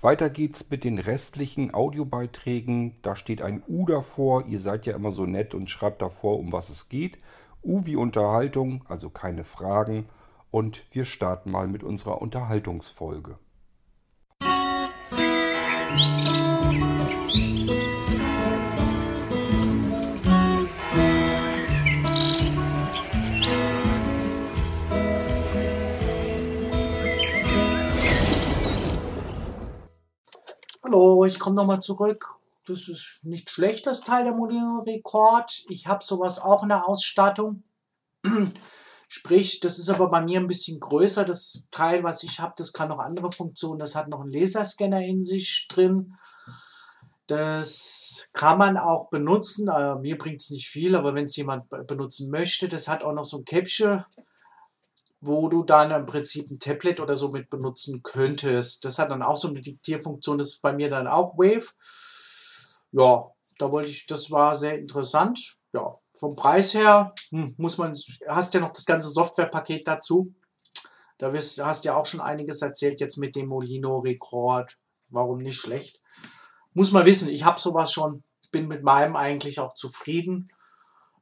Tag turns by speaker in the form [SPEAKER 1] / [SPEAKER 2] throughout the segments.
[SPEAKER 1] Weiter geht's mit den restlichen Audiobeiträgen. Da steht ein U davor. Ihr seid ja immer so nett und schreibt davor, um was es geht. U wie Unterhaltung, also keine Fragen. Und wir starten mal mit unserer Unterhaltungsfolge.
[SPEAKER 2] Hallo, ich komme nochmal zurück. Das ist nicht schlecht, das Teil der Molino Rekord. Ich habe sowas auch in der Ausstattung. Sprich, das ist aber bei mir ein bisschen größer. Das Teil, was ich habe, das kann noch andere Funktionen. Das hat noch einen Laserscanner in sich drin. Das kann man auch benutzen. Äh, mir bringt es nicht viel, aber wenn es jemand benutzen möchte, das hat auch noch so ein Käppchen wo du dann im Prinzip ein Tablet oder so mit benutzen könntest. Das hat dann auch so eine Diktierfunktion, das ist bei mir dann auch Wave. Ja, da wollte ich, das war sehr interessant. Ja, vom Preis her hm, muss man, hast ja noch das ganze Softwarepaket dazu. Da wirst, hast ja auch schon einiges erzählt jetzt mit dem Molino Rekord. Warum nicht schlecht? Muss man wissen, ich habe sowas schon, bin mit meinem eigentlich auch zufrieden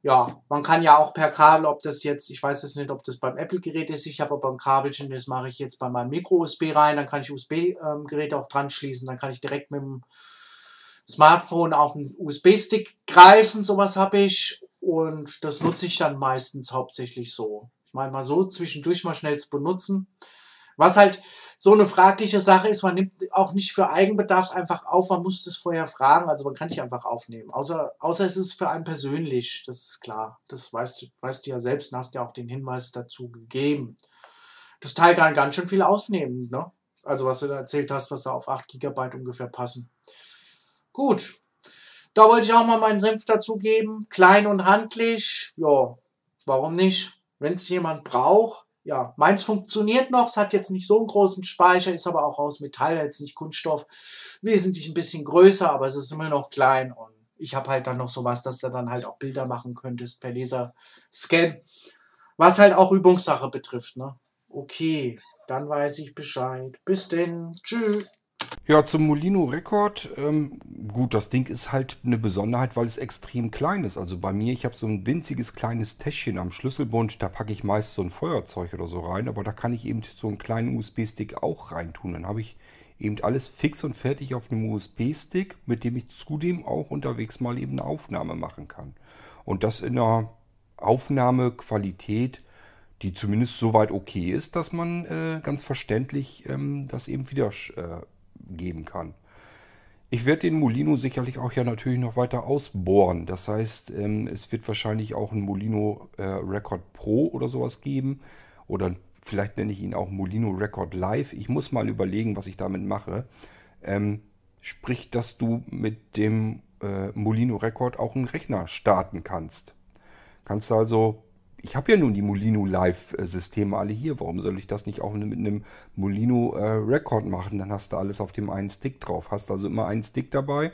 [SPEAKER 2] ja, man kann ja auch per Kabel, ob das jetzt, ich weiß jetzt nicht, ob das beim Apple-Gerät ist, ich habe aber ein Kabelchen, das mache ich jetzt bei meinem Micro-USB rein, dann kann ich USB-Gerät auch dran schließen, dann kann ich direkt mit dem Smartphone auf den USB-Stick greifen, sowas habe ich und das nutze ich dann meistens hauptsächlich so. Ich meine mal so zwischendurch mal schnell zu benutzen. Was halt so eine fragliche Sache ist, man nimmt auch nicht für Eigenbedarf einfach auf, man muss das vorher fragen, also man kann nicht einfach aufnehmen. Außer, außer es ist für einen persönlich, das ist klar. Das weißt du, weißt du ja selbst und hast ja auch den Hinweis dazu gegeben. Das Teil kann ganz schön viel aufnehmen, ne? Also was du da erzählt hast, was da auf 8 GB ungefähr passen. Gut. Da wollte ich auch mal meinen Senf dazugeben. Klein und handlich. Ja, warum nicht? Wenn es jemand braucht, ja, meins funktioniert noch, es hat jetzt nicht so einen großen Speicher, ist aber auch aus Metall, jetzt nicht Kunststoff, wesentlich ein bisschen größer, aber es ist immer noch klein und ich habe halt dann noch sowas, dass du dann halt auch Bilder machen könntest per Laserscan, was halt auch Übungssache betrifft, ne? Okay, dann weiß ich Bescheid. Bis denn. Tschüss.
[SPEAKER 1] Ja, zum Molino Record. Ähm, gut, das Ding ist halt eine Besonderheit, weil es extrem klein ist. Also bei mir, ich habe so ein winziges kleines Täschchen am Schlüsselbund. Da packe ich meist so ein Feuerzeug oder so rein. Aber da kann ich eben so einen kleinen USB-Stick auch reintun. Dann habe ich eben alles fix und fertig auf einem USB-Stick, mit dem ich zudem auch unterwegs mal eben eine Aufnahme machen kann. Und das in einer Aufnahmequalität, die zumindest soweit okay ist, dass man äh, ganz verständlich ähm, das eben wieder äh, geben kann. Ich werde den Molino sicherlich auch ja natürlich noch weiter ausbohren. Das heißt, ähm, es wird wahrscheinlich auch ein Molino äh, Record Pro oder sowas geben. Oder vielleicht nenne ich ihn auch Molino Record Live. Ich muss mal überlegen, was ich damit mache. Ähm, sprich, dass du mit dem äh, Molino Record auch einen Rechner starten kannst. Kannst also ich habe ja nun die Molino Live-Systeme alle hier. Warum soll ich das nicht auch mit einem Molino äh, Record machen? Dann hast du alles auf dem einen Stick drauf. Hast also immer einen Stick dabei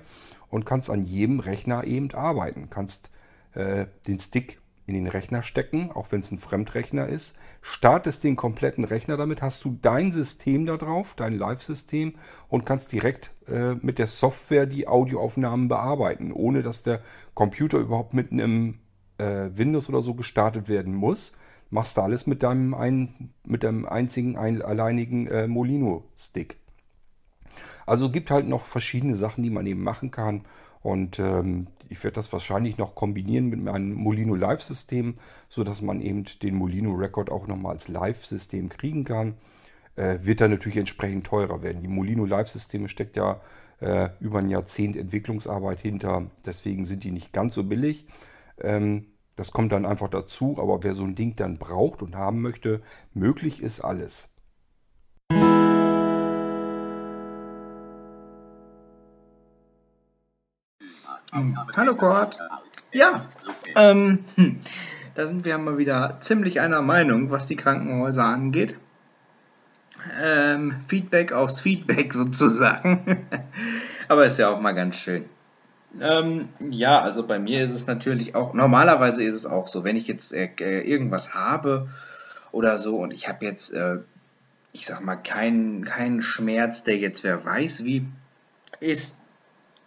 [SPEAKER 1] und kannst an jedem Rechner eben arbeiten. Kannst äh, den Stick in den Rechner stecken, auch wenn es ein Fremdrechner ist. Startest den kompletten Rechner damit, hast du dein System da drauf, dein Live-System und kannst direkt äh, mit der Software die Audioaufnahmen bearbeiten, ohne dass der Computer überhaupt mit einem äh, Windows oder so gestartet werden muss, machst du alles mit deinem, ein, mit deinem einzigen, ein, alleinigen äh, Molino-Stick. Also gibt halt noch verschiedene Sachen, die man eben machen kann. Und ähm, ich werde das wahrscheinlich noch kombinieren mit meinem Molino Live-System, sodass man eben den Molino Record auch nochmal als Live-System kriegen kann. Äh, wird dann natürlich entsprechend teurer werden. Die Molino Live-Systeme steckt ja äh, über ein Jahrzehnt Entwicklungsarbeit hinter. Deswegen sind die nicht ganz so billig. Ähm, das kommt dann einfach dazu, aber wer so ein Ding dann braucht und haben möchte, möglich ist alles.
[SPEAKER 3] Hallo Kurt. Ja, ähm, hm, da sind wir mal wieder ziemlich einer Meinung, was die Krankenhäuser angeht. Ähm, Feedback aufs Feedback sozusagen. Aber ist ja auch mal ganz schön. Ähm, ja, also bei mir ist es natürlich auch, normalerweise ist es auch so, wenn ich jetzt äh, äh irgendwas habe oder so und ich habe jetzt äh, ich sag mal, kein, kein Schmerz, der jetzt wer weiß wie ist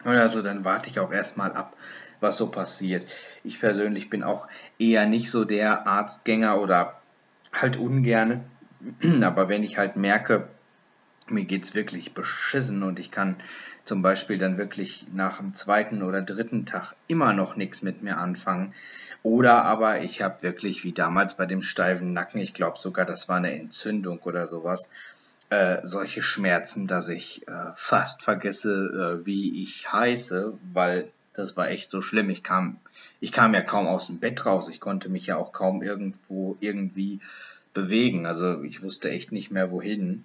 [SPEAKER 3] oder so, dann warte ich auch erstmal ab, was so passiert. Ich persönlich bin auch eher nicht so der Arztgänger oder halt ungerne. Aber wenn ich halt merke, mir geht's wirklich beschissen und ich kann zum Beispiel dann wirklich nach dem zweiten oder dritten Tag immer noch nichts mit mir anfangen. Oder aber ich habe wirklich wie damals bei dem steifen Nacken, ich glaube sogar, das war eine Entzündung oder sowas, äh, solche Schmerzen, dass ich äh, fast vergesse, äh, wie ich heiße, weil das war echt so schlimm. Ich kam, ich kam ja kaum aus dem Bett raus. Ich konnte mich ja auch kaum irgendwo irgendwie bewegen. Also ich wusste echt nicht mehr wohin.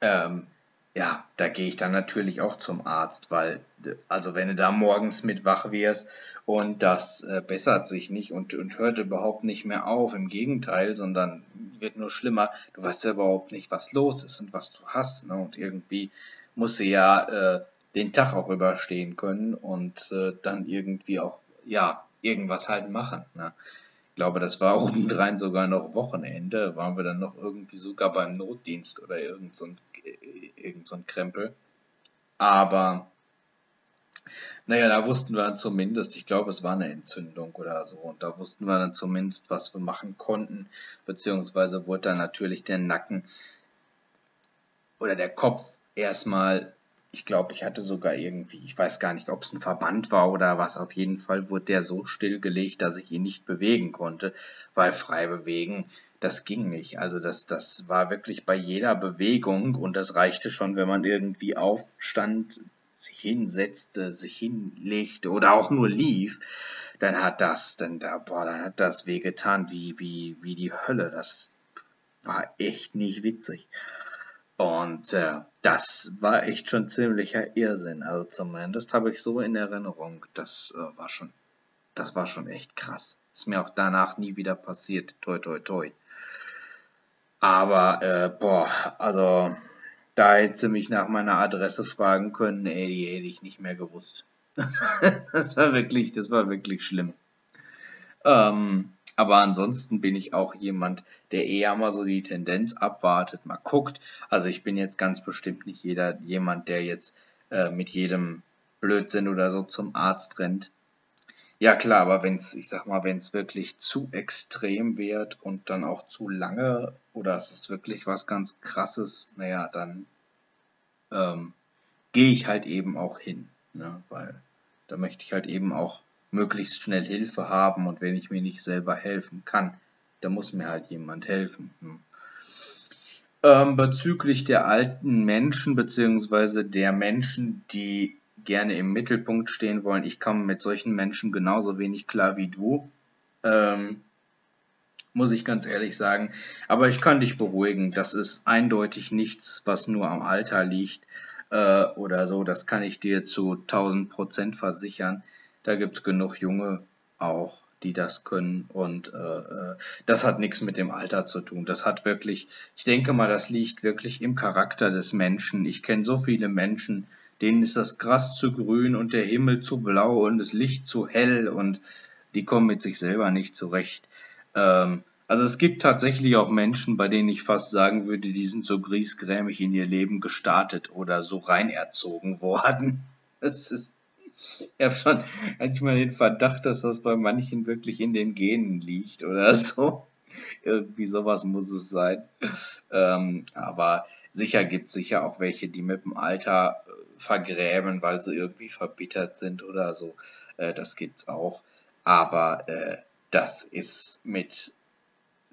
[SPEAKER 3] Ähm, ja, da gehe ich dann natürlich auch zum Arzt, weil, also wenn du da morgens mit wach wirst und das äh, bessert sich nicht und, und hört überhaupt nicht mehr auf, im Gegenteil, sondern wird nur schlimmer, du weißt ja überhaupt nicht, was los ist und was du hast, ne? und irgendwie musst du ja äh, den Tag auch überstehen können und äh, dann irgendwie auch, ja, irgendwas halt machen, ne? Ich glaube, das war obendrein sogar noch Wochenende, waren wir dann noch irgendwie sogar beim Notdienst oder irgend so ein irgend so ein Krempel. Aber naja, da wussten wir dann zumindest, ich glaube, es war eine Entzündung oder so. Und da wussten wir dann zumindest, was wir machen konnten. Beziehungsweise wurde dann natürlich der Nacken oder der Kopf erstmal, ich glaube, ich hatte sogar irgendwie, ich weiß gar nicht, ob es ein Verband war oder was. Auf jeden Fall wurde der so stillgelegt, dass ich ihn nicht bewegen konnte, weil frei bewegen das ging nicht. Also das, das war wirklich bei jeder Bewegung und das reichte schon, wenn man irgendwie aufstand, sich hinsetzte, sich hinlegte oder auch nur lief, dann hat das, dann da, boah, dann hat das wehgetan wie, wie, wie die Hölle. Das war echt nicht witzig. Und äh, das war echt schon ziemlicher Irrsinn. Also zumindest habe ich so in Erinnerung. Das äh, war schon, das war schon echt krass. Ist mir auch danach nie wieder passiert. Toi, toi, toi. Aber, äh, boah, also, da hätte sie mich nach meiner Adresse fragen können, ey, die hätte ich nicht mehr gewusst. das war wirklich, das war wirklich schlimm. Ähm, aber ansonsten bin ich auch jemand, der eher mal so die Tendenz abwartet, mal guckt. Also ich bin jetzt ganz bestimmt nicht jeder, jemand, der jetzt äh, mit jedem Blödsinn oder so zum Arzt rennt. Ja klar, aber wenn es, ich sag mal, wenn es wirklich zu extrem wird und dann auch zu lange oder es ist wirklich was ganz krasses, naja, dann ähm, gehe ich halt eben auch hin. Ne? Weil da möchte ich halt eben auch möglichst schnell Hilfe haben und wenn ich mir nicht selber helfen kann, dann muss mir halt jemand helfen. Hm. Ähm, bezüglich der alten Menschen beziehungsweise der Menschen, die gerne im Mittelpunkt stehen wollen. Ich komme mit solchen Menschen genauso wenig klar wie du. Ähm, muss ich ganz ehrlich sagen. Aber ich kann dich beruhigen. Das ist eindeutig nichts, was nur am Alter liegt äh, oder so. Das kann ich dir zu 1000 Prozent versichern. Da gibt es genug Junge auch, die das können. Und äh, äh, das hat nichts mit dem Alter zu tun. Das hat wirklich, ich denke mal, das liegt wirklich im Charakter des Menschen. Ich kenne so viele Menschen, denen ist das Gras zu grün und der Himmel zu blau und das Licht zu hell und die kommen mit sich selber nicht zurecht. Ähm, also es gibt tatsächlich auch Menschen, bei denen ich fast sagen würde, die sind so griesgrämig in ihr Leben gestartet oder so rein erzogen worden. Das ist, ich habe schon manchmal den Verdacht, dass das bei manchen wirklich in den Genen liegt oder so. Irgendwie sowas muss es sein. Ähm, aber sicher gibt es sicher auch welche, die mit dem Alter vergräben, weil sie irgendwie verbittert sind oder so. Äh, das gibt's auch. Aber äh, das ist mit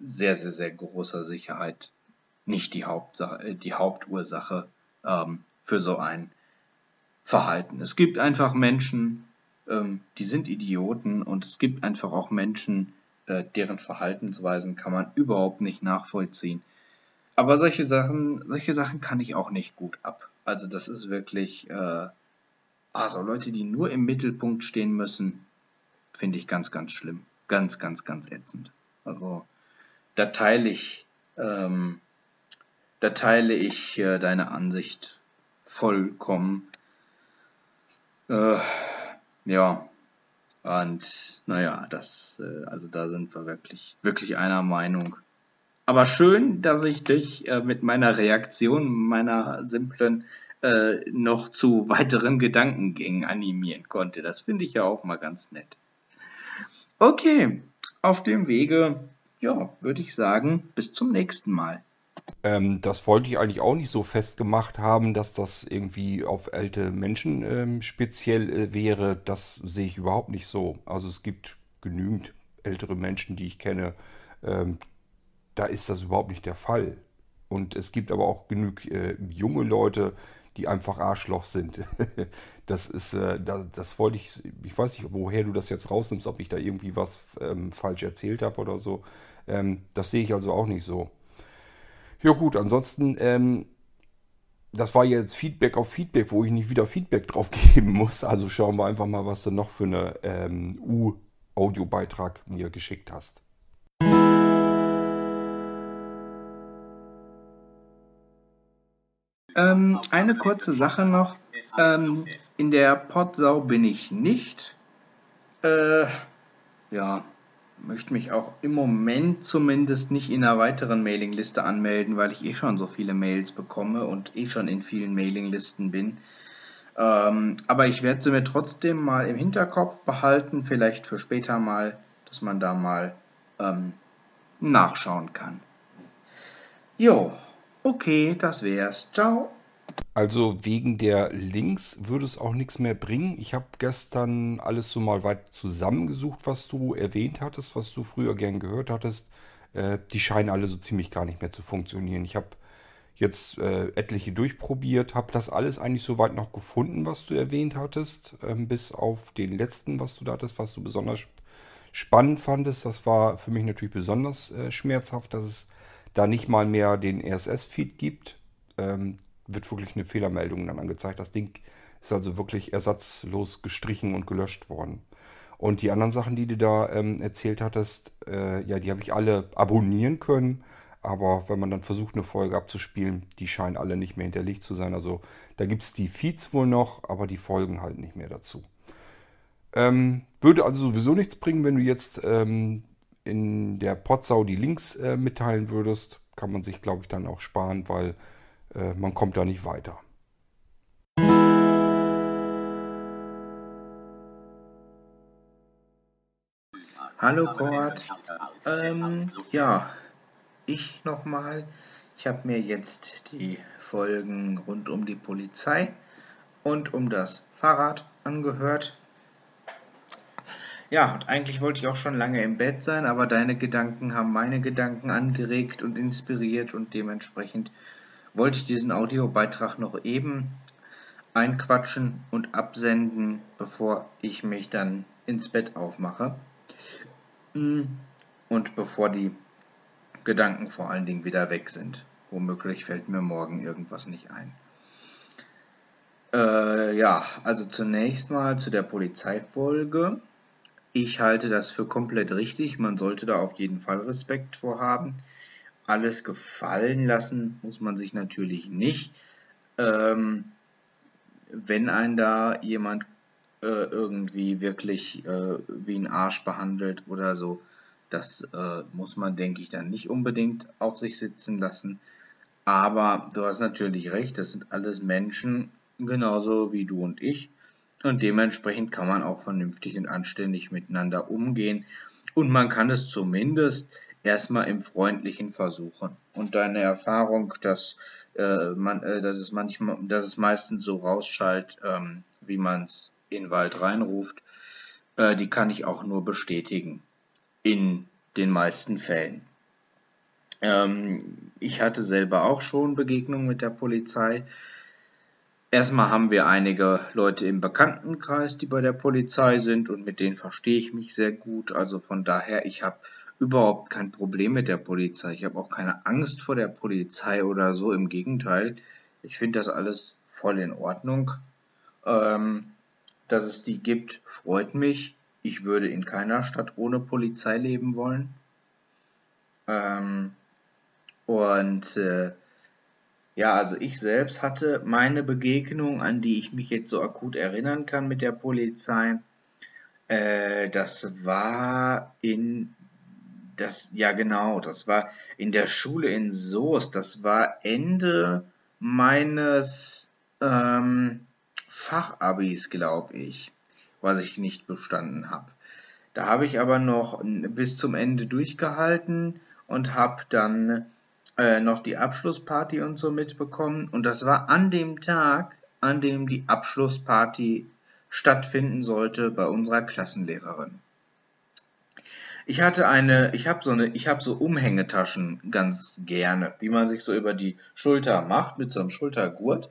[SPEAKER 3] sehr, sehr, sehr großer Sicherheit nicht die, Hauptsache, äh, die Hauptursache ähm, für so ein Verhalten. Es gibt einfach Menschen, ähm, die sind Idioten und es gibt einfach auch Menschen, äh, deren Verhaltensweisen kann man überhaupt nicht nachvollziehen. Aber solche Sachen, solche Sachen kann ich auch nicht gut ab. Also das ist wirklich, äh, also Leute, die nur im Mittelpunkt stehen müssen, finde ich ganz, ganz schlimm. Ganz, ganz, ganz ätzend. Also da teile ich, ähm, da teile ich äh, deine Ansicht vollkommen. Äh, ja, und naja, das, äh, also da sind wir wirklich, wirklich einer Meinung. Aber schön, dass ich dich äh, mit meiner Reaktion, meiner simplen, äh, noch zu weiteren Gedankengängen animieren konnte. Das finde ich ja auch mal ganz nett. Okay, auf dem Wege, ja, würde ich sagen, bis zum nächsten Mal.
[SPEAKER 1] Ähm, das wollte ich eigentlich auch nicht so festgemacht haben, dass das irgendwie auf alte Menschen ähm, speziell äh, wäre. Das sehe ich überhaupt nicht so. Also es gibt genügend ältere Menschen, die ich kenne, ähm, da ist das überhaupt nicht der Fall. Und es gibt aber auch genug äh, junge Leute, die einfach Arschloch sind. das ist, äh, das, das, wollte ich, ich weiß nicht, woher du das jetzt rausnimmst, ob ich da irgendwie was ähm, falsch erzählt habe oder so. Ähm, das sehe ich also auch nicht so. Ja gut, ansonsten, ähm, das war jetzt Feedback auf Feedback, wo ich nicht wieder Feedback drauf geben muss. Also schauen wir einfach mal, was du noch für eine ähm, U-Audiobeitrag mir geschickt hast.
[SPEAKER 3] Ähm, eine kurze Sache noch. Ähm, in der Potsau bin ich nicht. Äh, ja, möchte mich auch im Moment zumindest nicht in einer weiteren Mailingliste anmelden, weil ich eh schon so viele Mails bekomme und eh schon in vielen Mailinglisten bin. Ähm, aber ich werde sie mir trotzdem mal im Hinterkopf behalten, vielleicht für später mal, dass man da mal ähm, nachschauen kann. Jo, Okay, das wär's. Ciao.
[SPEAKER 1] Also wegen der Links würde es auch nichts mehr bringen. Ich habe gestern alles so mal weit zusammengesucht, was du erwähnt hattest, was du früher gern gehört hattest. Äh, die scheinen alle so ziemlich gar nicht mehr zu funktionieren. Ich habe jetzt äh, etliche durchprobiert, habe das alles eigentlich soweit noch gefunden, was du erwähnt hattest, ähm, bis auf den letzten, was du da hattest, was du besonders spannend fandest. Das war für mich natürlich besonders äh, schmerzhaft, dass es da nicht mal mehr den RSS-Feed gibt, ähm, wird wirklich eine Fehlermeldung dann angezeigt. Das Ding ist also wirklich ersatzlos gestrichen und gelöscht worden. Und die anderen Sachen, die du da ähm, erzählt hattest, äh, ja, die habe ich alle abonnieren können. Aber wenn man dann versucht, eine Folge abzuspielen, die scheinen alle nicht mehr hinterlegt zu sein. Also da gibt es die Feeds wohl noch, aber die Folgen halt nicht mehr dazu. Ähm, würde also sowieso nichts bringen, wenn du jetzt ähm, in der Potsau die Links äh, mitteilen würdest, kann man sich, glaube ich, dann auch sparen, weil äh, man kommt da nicht weiter.
[SPEAKER 3] Hallo Cord. Ähm, ja, ich nochmal. Ich habe mir jetzt die Folgen rund um die Polizei und um das Fahrrad angehört. Ja, und eigentlich wollte ich auch schon lange im Bett sein, aber deine Gedanken haben meine Gedanken angeregt und inspiriert und dementsprechend wollte ich diesen Audiobeitrag noch eben einquatschen und absenden, bevor ich mich dann ins Bett aufmache. Mm, und bevor die Gedanken vor allen Dingen wieder weg sind. Womöglich fällt mir morgen irgendwas nicht ein. Äh, ja, also zunächst mal zu der Polizeifolge. Ich halte das für komplett richtig. Man sollte da auf jeden Fall Respekt vor haben. Alles gefallen lassen muss man sich natürlich nicht. Ähm, wenn ein da jemand äh, irgendwie wirklich äh, wie ein Arsch behandelt oder so, das äh, muss man, denke ich, dann nicht unbedingt auf sich sitzen lassen. Aber du hast natürlich recht, das sind alles Menschen, genauso wie du und ich. Und dementsprechend kann man auch vernünftig und anständig miteinander umgehen. Und man kann es zumindest erstmal im Freundlichen versuchen. Und deine Erfahrung, dass, äh, man, äh, dass, es manchmal, dass es meistens so rausschallt, ähm, wie man es in den Wald reinruft, äh, die kann ich auch nur bestätigen. In den meisten Fällen. Ähm, ich hatte selber auch schon Begegnungen mit der Polizei. Erstmal haben wir einige Leute im Bekanntenkreis, die bei der Polizei sind und mit denen verstehe ich mich sehr gut. Also von daher, ich habe überhaupt kein Problem mit der Polizei. Ich habe auch keine Angst vor der Polizei oder so. Im Gegenteil, ich finde das alles voll in Ordnung. Ähm, dass es die gibt, freut mich. Ich würde in keiner Stadt ohne Polizei leben wollen. Ähm, und äh, ja, also ich selbst hatte meine Begegnung, an die ich mich jetzt so akut erinnern kann mit der Polizei. Äh, das war in das, ja genau, das war in der Schule in Soest, das war Ende meines ähm, Fachabis, glaube ich, was ich nicht bestanden habe. Da habe ich aber noch bis zum Ende durchgehalten und habe dann äh, noch die Abschlussparty und so mitbekommen. Und das war an dem Tag, an dem die Abschlussparty stattfinden sollte bei unserer Klassenlehrerin. Ich hatte eine, ich habe so eine, ich habe so Umhängetaschen ganz gerne, die man sich so über die Schulter macht mit so einem Schultergurt.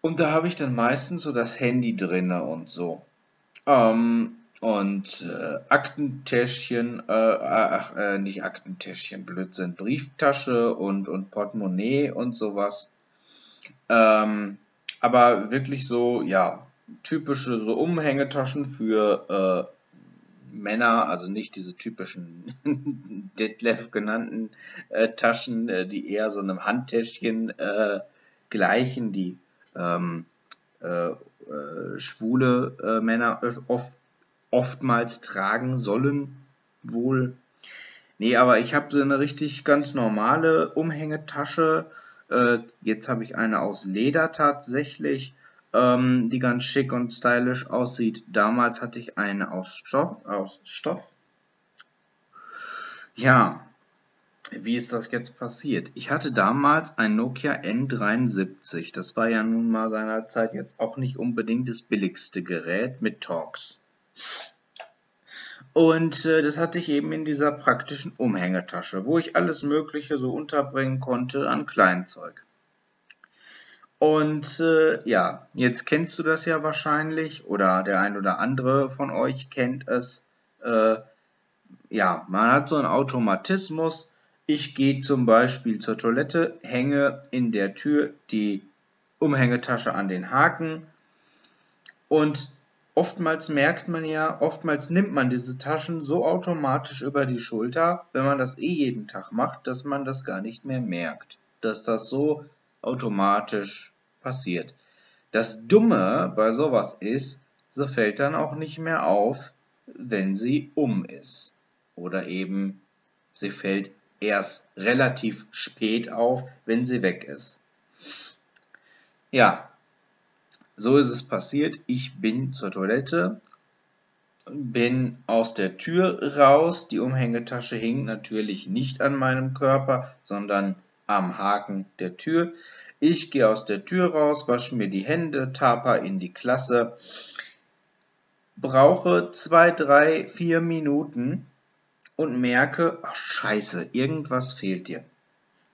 [SPEAKER 3] Und da habe ich dann meistens so das Handy drinne und so. Ähm, und äh, Aktentäschchen, äh, ach, äh, nicht Aktentäschchen, Blödsinn, Brieftasche und, und Portemonnaie und sowas. Ähm, aber wirklich so, ja, typische so Umhängetaschen für äh, Männer, also nicht diese typischen Detlef genannten äh, Taschen, äh, die eher so einem Handtäschchen äh, gleichen, die ähm, äh, äh, schwule äh, Männer oft, oftmals tragen sollen, wohl. Nee, aber ich habe so eine richtig ganz normale Umhängetasche. Äh, jetzt habe ich eine aus Leder tatsächlich, ähm, die ganz schick und stylisch aussieht. Damals hatte ich eine aus Stoff. Aus Stoff. Ja, wie ist das jetzt passiert? Ich hatte damals ein Nokia N73. Das war ja nun mal seinerzeit jetzt auch nicht unbedingt das billigste Gerät mit Talks. Und äh, das hatte ich eben in dieser praktischen Umhängetasche, wo ich alles Mögliche so unterbringen konnte an Kleinzeug. Und äh, ja, jetzt kennst du das ja wahrscheinlich oder der ein oder andere von euch kennt es. Äh, ja, man hat so einen Automatismus, ich gehe zum Beispiel zur Toilette, hänge in der Tür die Umhängetasche an den Haken und oftmals merkt man ja, oftmals nimmt man diese Taschen so automatisch über die Schulter, wenn man das eh jeden Tag macht, dass man das gar nicht mehr merkt, dass das so automatisch passiert. Das Dumme bei sowas ist, so fällt dann auch nicht mehr auf, wenn sie um ist. Oder eben sie fällt erst relativ spät auf, wenn sie weg ist. Ja, so ist es passiert. Ich bin zur Toilette, bin aus der Tür raus. Die Umhängetasche hing natürlich nicht an meinem Körper, sondern am Haken der Tür. Ich gehe aus der Tür raus, wasche mir die Hände, taper in die Klasse, brauche zwei, drei, vier Minuten, und merke, ach scheiße, irgendwas fehlt dir.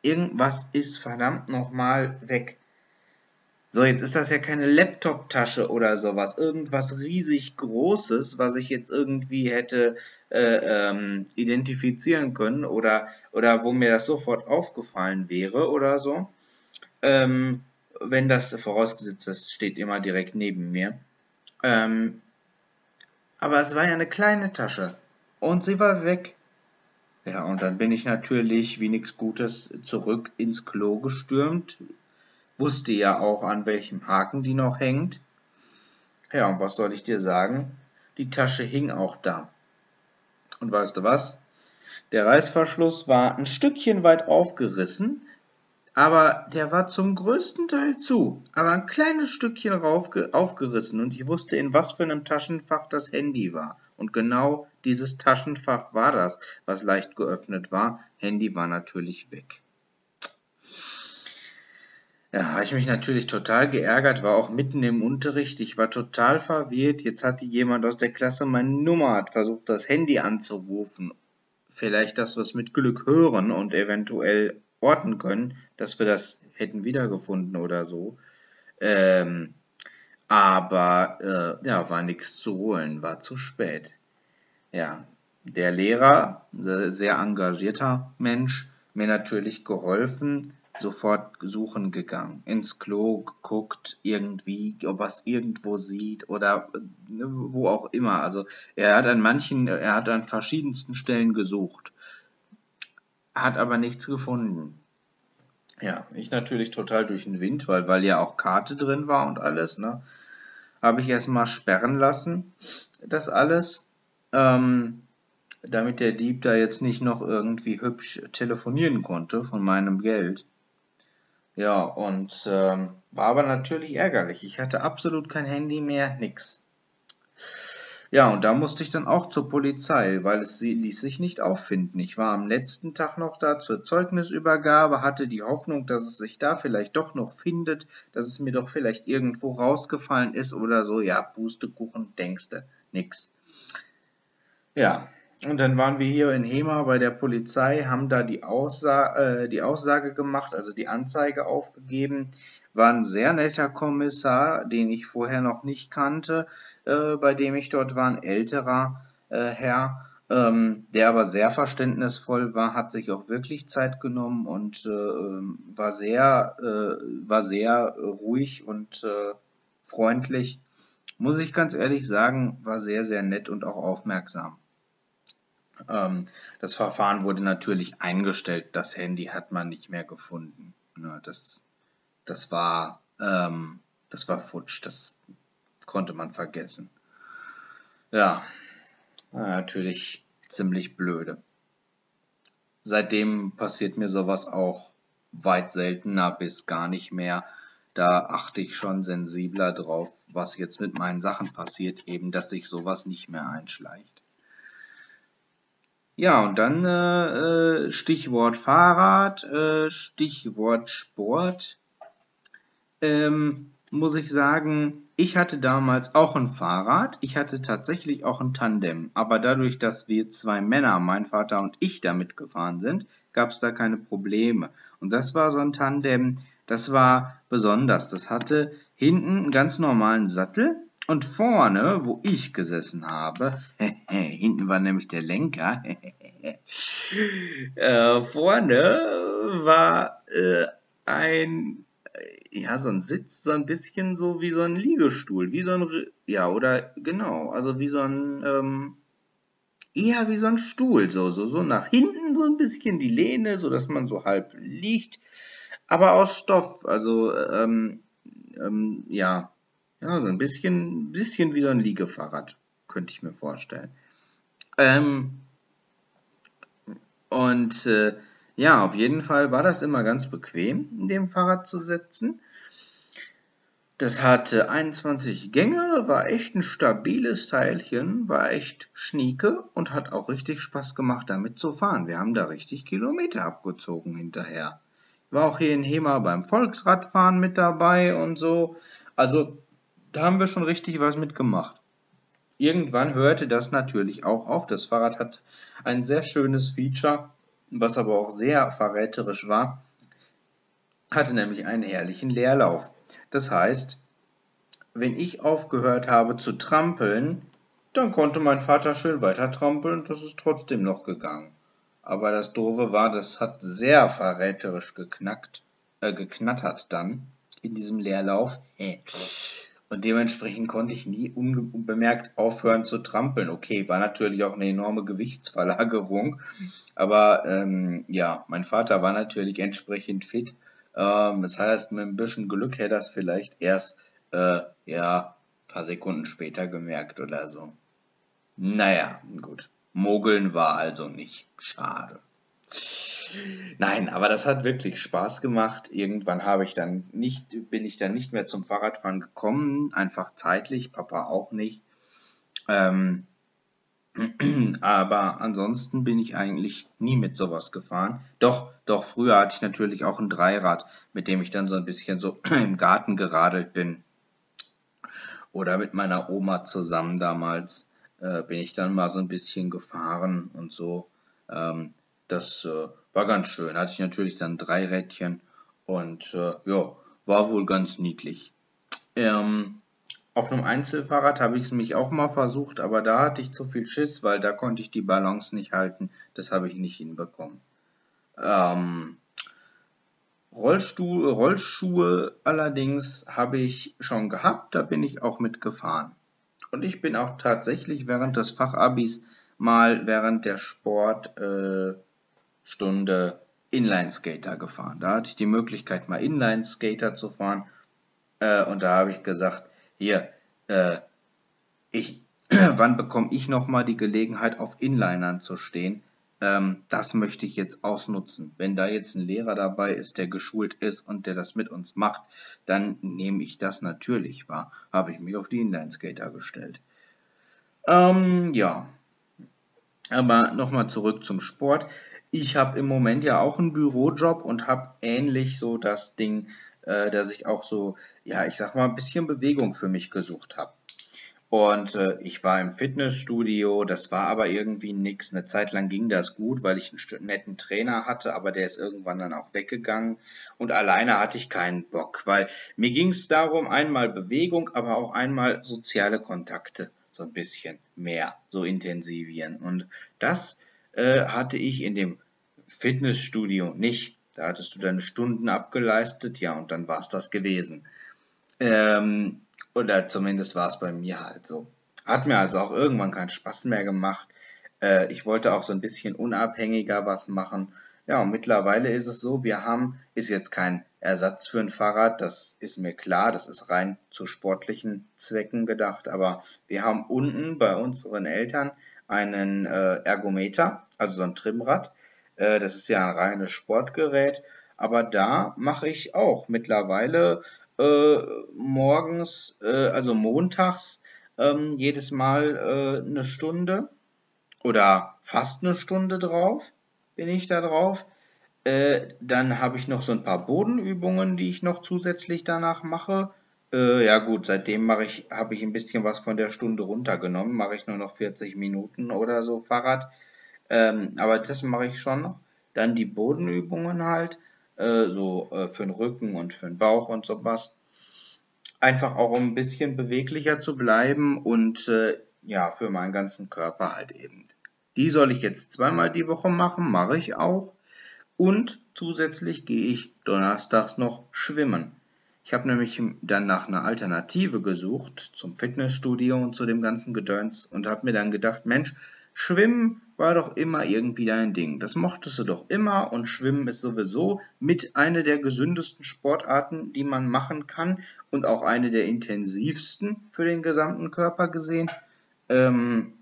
[SPEAKER 3] Irgendwas ist verdammt nochmal weg. So, jetzt ist das ja keine Laptop-Tasche oder sowas. Irgendwas riesig Großes, was ich jetzt irgendwie hätte äh, ähm, identifizieren können oder, oder wo mir das sofort aufgefallen wäre oder so. Ähm, wenn das vorausgesetzt, das steht immer direkt neben mir. Ähm, aber es war ja eine kleine Tasche. Und sie war weg. Ja, und dann bin ich natürlich wie nichts Gutes zurück ins Klo gestürmt. Wusste ja auch, an welchem Haken die noch hängt. Ja, und was soll ich dir sagen? Die Tasche hing auch da. Und weißt du was? Der Reißverschluss war ein Stückchen weit aufgerissen, aber der war zum größten Teil zu, aber ein kleines Stückchen aufgerissen und ich wusste, in was für einem Taschenfach das Handy war. Und genau dieses Taschenfach war das, was leicht geöffnet war. Handy war natürlich weg. Ja, habe ich mich natürlich total geärgert, war auch mitten im Unterricht. Ich war total verwirrt. Jetzt hatte jemand aus der Klasse meine Nummer, hat versucht, das Handy anzurufen. Vielleicht, dass wir es mit Glück hören und eventuell orten können, dass wir das hätten wiedergefunden oder so. Ähm, aber äh, ja, war nichts zu holen, war zu spät. Ja, der Lehrer, sehr engagierter Mensch, mir natürlich geholfen, sofort suchen gegangen, ins Klo geguckt, irgendwie, ob er es irgendwo sieht oder äh, wo auch immer. Also er hat an manchen, er hat an verschiedensten Stellen gesucht hat aber nichts gefunden. Ja, ich natürlich total durch den Wind, weil, weil ja auch Karte drin war und alles, ne? Habe ich erstmal sperren lassen, das alles. Ähm, damit der Dieb da jetzt nicht noch irgendwie hübsch telefonieren konnte von meinem Geld. Ja, und ähm, war aber natürlich ärgerlich. Ich hatte absolut kein Handy mehr, nix. Ja, und da musste ich dann auch zur Polizei, weil es sie ließ sich nicht auffinden. Ich war am letzten Tag noch da zur Zeugnisübergabe, hatte die Hoffnung, dass es sich da vielleicht doch noch findet, dass es mir doch vielleicht irgendwo rausgefallen ist oder so. Ja, Pustekuchen, denkste, nix. Ja, und dann waren wir hier in Hema bei der Polizei, haben da die, Aussa äh, die Aussage gemacht, also die Anzeige aufgegeben. War ein sehr netter Kommissar, den ich vorher noch nicht kannte, äh, bei dem ich dort war, ein älterer äh, Herr, ähm, der aber sehr verständnisvoll war, hat sich auch wirklich Zeit genommen und äh, ähm, war sehr, äh, war sehr ruhig und äh, freundlich. Muss ich ganz ehrlich sagen, war sehr, sehr nett und auch aufmerksam. Ähm, das Verfahren wurde natürlich eingestellt. Das Handy hat man nicht mehr gefunden. Ja, das, das war, ähm, das war futsch. Das konnte man vergessen. Ja, natürlich ziemlich blöde. Seitdem passiert mir sowas auch weit seltener bis gar nicht mehr. Da achte ich schon sensibler drauf, was jetzt mit meinen Sachen passiert, eben dass sich sowas nicht mehr einschleicht. Ja, und dann äh, äh, Stichwort Fahrrad, äh, Stichwort Sport. Ähm, muss ich sagen, ich hatte damals auch ein Fahrrad. Ich hatte tatsächlich auch ein Tandem. Aber dadurch, dass wir zwei Männer, mein Vater und ich, damit gefahren sind, gab es da keine Probleme. Und das war so ein Tandem, das war besonders. Das hatte hinten einen ganz normalen Sattel und vorne, wo ich gesessen habe, hinten war nämlich der Lenker, äh, vorne war äh, ein, ja, so ein Sitz, so ein bisschen so wie so ein Liegestuhl, wie so ein, ja, oder genau, also wie so ein, ähm, eher wie so ein Stuhl, so, so, so nach hinten so ein bisschen die Lehne, so dass man so halb liegt, aber aus Stoff, also, ähm, ähm, ja, ja, so ein bisschen, bisschen wie so ein Liegefahrrad, könnte ich mir vorstellen. Ähm, und äh, ja, auf jeden Fall war das immer ganz bequem, in dem Fahrrad zu sitzen. Das hatte 21 Gänge, war echt ein stabiles Teilchen, war echt schnieke und hat auch richtig Spaß gemacht, damit zu fahren. Wir haben da richtig Kilometer abgezogen hinterher. War auch hier in Hema beim Volksradfahren mit dabei und so. Also da haben wir schon richtig was mitgemacht. Irgendwann hörte das natürlich auch auf. Das Fahrrad hat ein sehr schönes Feature, was aber auch sehr verräterisch war. Hatte nämlich einen herrlichen Leerlauf. Das heißt, wenn ich aufgehört habe zu trampeln, dann konnte mein Vater schön weiter trampeln und das ist trotzdem noch gegangen. Aber das Doofe war, das hat sehr verräterisch geknackt, äh, geknattert dann in diesem Leerlauf. Äh. Und dementsprechend konnte ich nie unbemerkt aufhören zu trampeln. Okay, war natürlich auch eine enorme Gewichtsverlagerung. Aber ähm, ja, mein Vater war natürlich entsprechend fit. Ähm, das heißt, mit ein bisschen Glück hätte er das vielleicht erst äh, ja, paar Sekunden später gemerkt oder so. Naja, gut. Mogeln war also nicht. Schade. Nein, aber das hat wirklich Spaß gemacht. Irgendwann habe ich dann nicht, bin ich dann nicht mehr zum Fahrradfahren gekommen, einfach zeitlich, Papa auch nicht. Ähm, aber ansonsten bin ich eigentlich nie mit sowas gefahren. Doch, doch, früher hatte ich natürlich auch ein Dreirad, mit dem ich dann so ein bisschen so im Garten geradelt bin. Oder mit meiner Oma zusammen damals äh, bin ich dann mal so ein bisschen gefahren und so. Ähm, das äh, war ganz schön. Hatte ich natürlich dann drei Rädchen und äh, ja, war wohl ganz niedlich. Ähm, auf einem Einzelfahrrad habe ich es mich auch mal versucht, aber da hatte ich zu viel Schiss, weil da konnte ich die Balance nicht halten. Das habe ich nicht hinbekommen. Ähm, Rollstuhl, Rollschuhe allerdings habe ich schon gehabt, da bin ich auch mitgefahren. Und ich bin auch tatsächlich während des Fachabis mal während der Sport äh, Stunde Inline-Skater gefahren. Da hatte ich die Möglichkeit, mal Inline-Skater zu fahren. Äh, und da habe ich gesagt, hier, äh, ich, wann bekomme ich nochmal die Gelegenheit, auf Inlinern zu stehen? Ähm, das möchte ich jetzt ausnutzen. Wenn da jetzt ein Lehrer dabei ist, der geschult ist und der das mit uns macht, dann nehme ich das natürlich wahr. Habe ich mich auf die Inlineskater gestellt. Ähm, ja. Aber nochmal zurück zum Sport. Ich habe im Moment ja auch einen Bürojob und habe ähnlich so das Ding, äh, dass ich auch so, ja, ich sag mal, ein bisschen Bewegung für mich gesucht habe. Und äh, ich war im Fitnessstudio, das war aber irgendwie nix. Eine Zeit lang ging das gut, weil ich einen netten Trainer hatte, aber der ist irgendwann dann auch weggegangen. Und alleine hatte ich keinen Bock, weil mir ging es darum, einmal Bewegung, aber auch einmal soziale Kontakte so ein bisschen mehr, so intensivieren. Und das äh, hatte ich in dem Fitnessstudio nicht. Da hattest du deine Stunden abgeleistet, ja, und dann war es das gewesen. Ähm, oder zumindest war es bei mir halt so. Hat mir also auch irgendwann keinen Spaß mehr gemacht. Äh, ich wollte auch so ein bisschen unabhängiger was machen. Ja, und mittlerweile ist es so, wir haben, ist jetzt kein Ersatz für ein Fahrrad, das ist mir klar, das ist rein zu sportlichen Zwecken gedacht, aber wir haben unten bei unseren Eltern einen äh, Ergometer, also so ein Trimmrad. Äh, das ist ja ein reines Sportgerät, aber da mache ich auch mittlerweile äh, morgens, äh, also montags, ähm, jedes Mal äh, eine Stunde oder fast eine Stunde drauf, bin ich da drauf. Äh, dann habe ich noch so ein paar Bodenübungen, die ich noch zusätzlich danach mache. Äh, ja gut, seitdem mache ich, habe ich ein bisschen was von der Stunde runtergenommen, mache ich nur noch 40 Minuten oder so Fahrrad. Ähm, aber das mache ich schon noch. Dann die Bodenübungen halt äh, so äh, für den Rücken und für den Bauch und sowas. Einfach auch um ein bisschen beweglicher zu bleiben und äh, ja, für meinen ganzen Körper halt eben. Die soll ich jetzt zweimal die Woche machen, mache ich auch. Und zusätzlich gehe ich donnerstags noch schwimmen. Ich habe nämlich dann nach einer Alternative gesucht zum Fitnessstudio und zu dem ganzen Gedöns und habe mir dann gedacht, Mensch, Schwimmen war doch immer irgendwie dein Ding. Das mochtest du doch immer und Schwimmen ist sowieso mit einer der gesündesten Sportarten, die man machen kann und auch eine der intensivsten für den gesamten Körper gesehen. Ähm,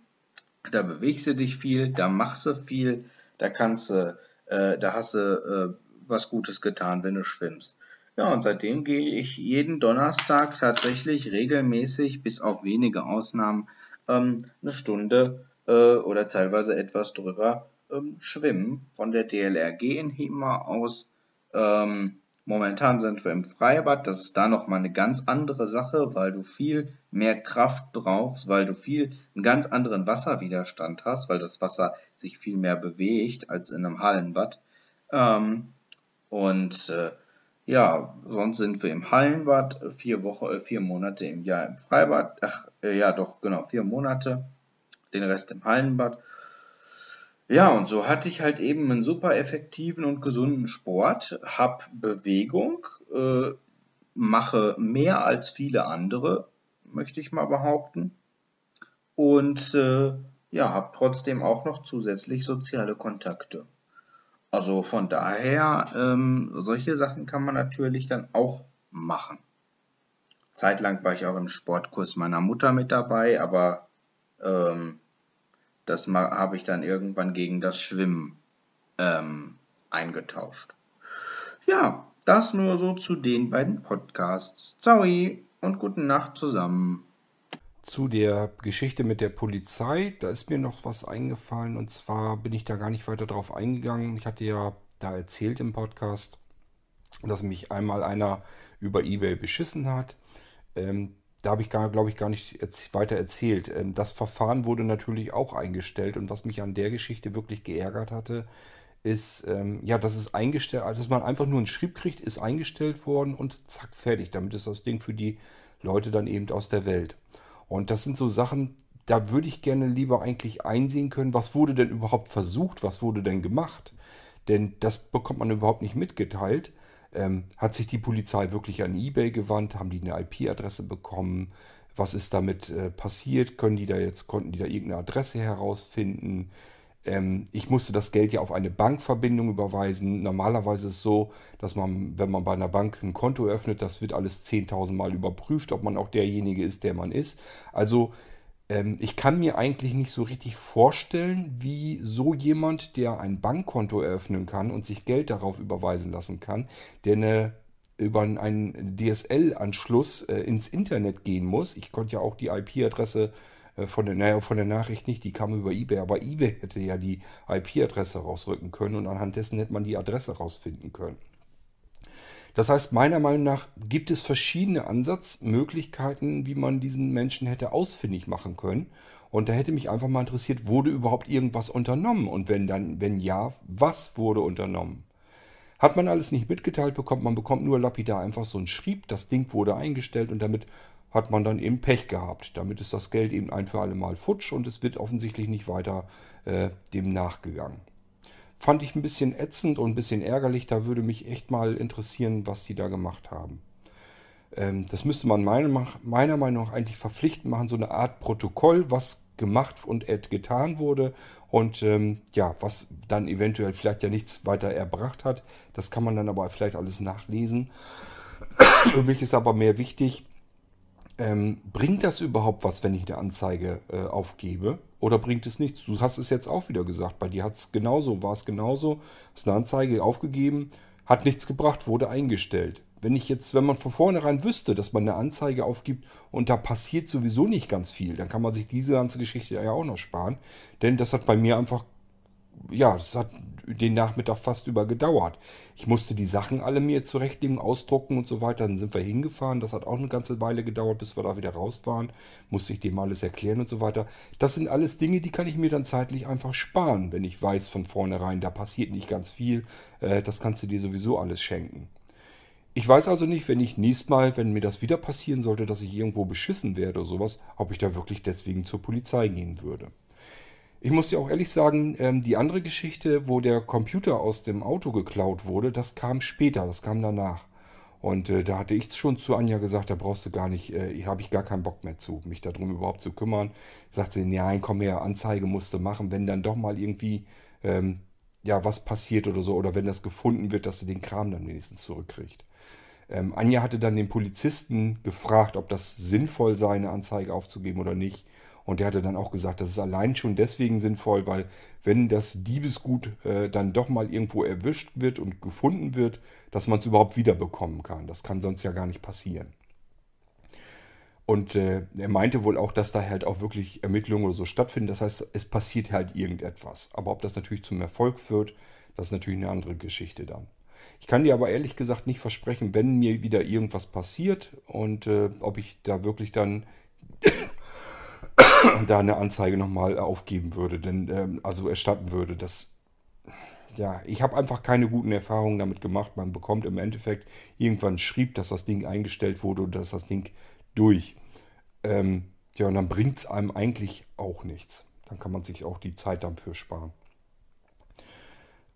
[SPEAKER 3] da bewegst du dich viel, da machst du viel, da kannst du, äh, da hast du äh, was Gutes getan, wenn du schwimmst. Ja, und seitdem gehe ich jeden Donnerstag tatsächlich regelmäßig, bis auf wenige Ausnahmen, ähm, eine Stunde äh, oder teilweise etwas drüber ähm, schwimmen von der DLRG in Hima aus. Ähm, momentan sind wir im Freibad, das ist da nochmal eine ganz andere Sache, weil du viel mehr Kraft brauchst, weil du viel einen ganz anderen Wasserwiderstand hast, weil das Wasser sich viel mehr bewegt als in einem Hallenbad. Ähm, und äh, ja, sonst sind wir im Hallenbad, vier Wochen, äh, vier Monate im Jahr im Freibad, ach, äh, ja doch, genau, vier Monate den Rest im Hallenbad. Ja, und so hatte ich halt eben einen super effektiven und gesunden Sport, hab Bewegung, äh, mache mehr als viele andere, möchte ich mal behaupten. Und äh, ja, habe trotzdem auch noch zusätzlich soziale Kontakte. Also von daher, ähm, solche Sachen kann man natürlich dann auch machen. Zeitlang war ich auch im Sportkurs meiner Mutter mit dabei, aber ähm, das habe ich dann irgendwann gegen das Schwimmen ähm, eingetauscht. Ja, das nur so zu den beiden Podcasts. Ciao und gute Nacht zusammen.
[SPEAKER 1] Zu der Geschichte mit der Polizei, da ist mir noch was eingefallen und zwar bin ich da gar nicht weiter drauf eingegangen. Ich hatte ja da erzählt im Podcast, dass mich einmal einer über eBay beschissen hat. Ähm, da habe ich, glaube ich, gar nicht weiter erzählt. Ähm, das Verfahren wurde natürlich auch eingestellt und was mich an der Geschichte wirklich geärgert hatte, ist, ähm, ja, dass es eingestellt, also dass man einfach nur einen Schrieb kriegt, ist eingestellt worden und zack, fertig. Damit ist das Ding für die Leute dann eben aus der Welt. Und das sind so Sachen, da würde ich gerne lieber eigentlich einsehen können, was wurde denn überhaupt versucht, was wurde denn gemacht. Denn das bekommt man überhaupt nicht mitgeteilt. Ähm, hat sich die Polizei wirklich an eBay gewandt? Haben die eine IP-Adresse bekommen? Was ist damit äh, passiert? Können die da jetzt, konnten die da irgendeine Adresse herausfinden? Ähm, ich musste das Geld ja auf eine Bankverbindung überweisen. Normalerweise ist es so, dass man, wenn man bei einer Bank ein Konto öffnet, das wird alles 10.000 Mal überprüft, ob man auch derjenige ist, der man ist. Also Ähm, ich kann mir eigentlich nicht so richtig vorstellen, wie so jemand, der ein Bankkonto eröffnen kann und sich Geld darauf überweisen lassen kann, der eine über einen DSL-Anschluss äh, ins Internet gehen muss. Ich konnte ja auch die IP-Adresse äh, von der, naja, von der Nachricht nicht, die kam über eBay, aber eBay hätte ja die IP-Adresse rausrücken können und anhand dessen hätte man die Adresse rausfinden können. Das heißt, meiner Meinung nach gibt es verschiedene Ansatzmöglichkeiten, wie man diesen Menschen hätte ausfindig machen können. Und da hätte mich einfach mal interessiert, wurde überhaupt irgendwas unternommen? Und wenn dann, wenn ja, was wurde unternommen? Hat man alles nicht mitgeteilt bekommen, man bekommt nur lapidar einfach so ein Schrieb, das Ding wurde eingestellt und damit hat man dann eben Pech gehabt. Damit ist das Geld eben ein für alle Mal futsch und es wird offensichtlich nicht weiter äh, dem nachgegangen. Fand ich ein bisschen ätzend und ein bisschen ärgerlich. Da würde mich echt mal interessieren, was die da gemacht haben. Ähm, das müsste man meiner, meiner Meinung nach eigentlich verpflichtend machen, so eine Art Protokoll, was gemacht und getan wurde und ähm, ja, was dann eventuell vielleicht ja nichts weiter erbracht hat. Das kann man dann aber vielleicht alles nachlesen. Für mich ist aber mehr wichtig, ähm, bringt das überhaupt was, wenn ich eine Anzeige äh, aufgebe? Oder bringt es nichts? Du hast es jetzt auch wieder gesagt. Bei dir hat es genauso, war es genauso. Hast eine Anzeige aufgegeben, hat nichts gebracht, wurde eingestellt. Wenn ich jetzt, wenn man von vornherein wüsste, dass man eine Anzeige aufgibt und da passiert sowieso nicht ganz viel, dann kann man sich diese ganze Geschichte ja auch noch sparen. Denn das hat bei mir einfach ja, es hat den Nachmittag fast über gedauert. Ich musste die Sachen alle mir zurechtlegen, ausdrucken und so weiter. Dann sind wir hingefahren. Das hat auch eine ganze Weile gedauert, bis wir da wieder raus waren. Musste ich dem alles erklären und so weiter. Das sind alles Dinge, die kann ich mir dann zeitlich einfach sparen, wenn ich weiß von vornherein, da passiert nicht ganz viel. Äh, das kannst du dir sowieso alles schenken. Ich weiß also nicht, wenn ich nächstes Mal, wenn mir das wieder passieren sollte, dass ich irgendwo beschissen werde oder sowas, ob ich da wirklich deswegen zur Polizei gehen würde. Ich muss dir auch ehrlich sagen, ähm, die andere Geschichte, wo der Computer aus dem Auto geklaut wurde, das kam später, das kam danach. Und äh, da hatte ich schon zu Anja gesagt, da brauchst du gar nicht, äh, habe ich gar keinen Bock mehr zu, mich darum überhaupt zu kümmern. Sagt sie, nein, komm her, Anzeige musste machen, wenn dann doch mal irgendwie ähm, ja was passiert oder so, oder wenn das gefunden wird, dass sie den Kram dann wenigstens zurückkriegt. Ähm, Anja hatte dann den Polizisten gefragt, ob das sinnvoll sei, eine Anzeige aufzugeben oder nicht. Und der hatte dann auch gesagt, das ist allein schon deswegen sinnvoll, weil wenn das Diebesgut äh, dann doch mal irgendwo erwischt wird und gefunden wird, dass man es überhaupt wiederbekommen kann. Das kann sonst ja gar nicht passieren. Und äh, er meinte wohl auch, dass da halt auch wirklich Ermittlungen oder so stattfinden. Das heißt, es passiert halt irgendetwas. Aber ob das natürlich zum Erfolg führt, das ist natürlich eine andere Geschichte dann. Ich kann dir aber ehrlich gesagt nicht versprechen, wenn mir wieder irgendwas passiert und äh, ob ich da wirklich dann da eine Anzeige nochmal aufgeben würde, denn ähm, also erstatten würde. Das, ja, ich habe einfach keine guten Erfahrungen damit gemacht. Man bekommt im Endeffekt irgendwann schrieb, dass das Ding eingestellt wurde und dass das Ding durch. Ähm, ja, und dann bringt es einem eigentlich auch nichts. Dann kann man sich auch die Zeit dafür sparen.